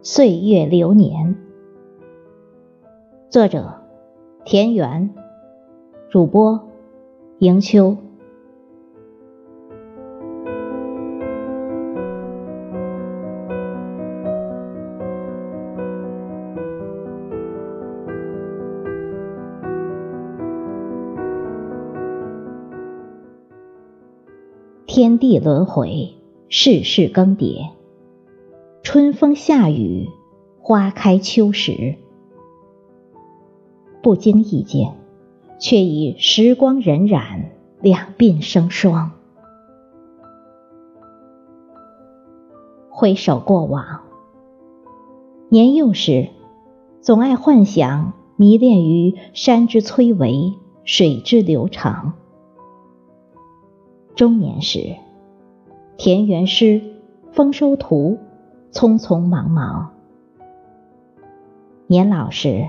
岁月流年，作者：田园，主播：迎秋。天地轮回，世事更迭。春风夏雨，花开秋实，不经意间，却已时光荏苒，两鬓生霜。回首过往，年幼时总爱幻想，迷恋于山之崔嵬，水之流长；中年时，田园诗，丰收图。匆匆忙忙，年老时，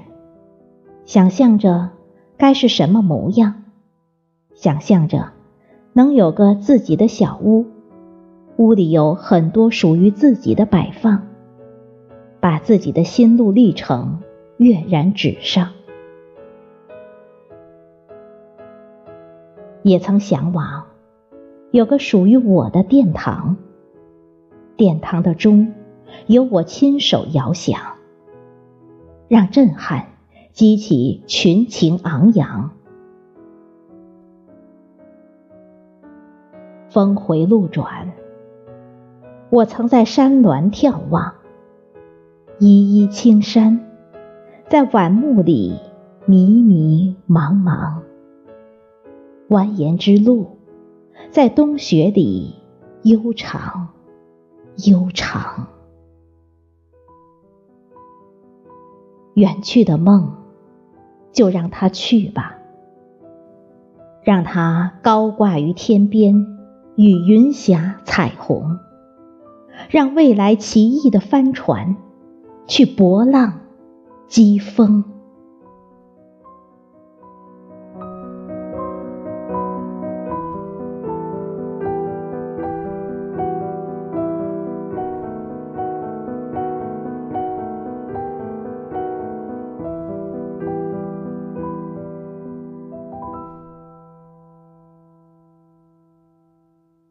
想象着该是什么模样，想象着能有个自己的小屋，屋里有很多属于自己的摆放，把自己的心路历程跃然纸上。也曾向往有个属于我的殿堂，殿堂的钟。由我亲手摇响，让震撼激起群情昂扬。峰回路转，我曾在山峦眺望，依依青山，在晚暮里迷迷茫茫。蜿蜒之路，在冬雪里悠长悠长。远去的梦，就让它去吧，让它高挂于天边，与云霞彩虹，让未来奇异的帆船去搏浪，击风。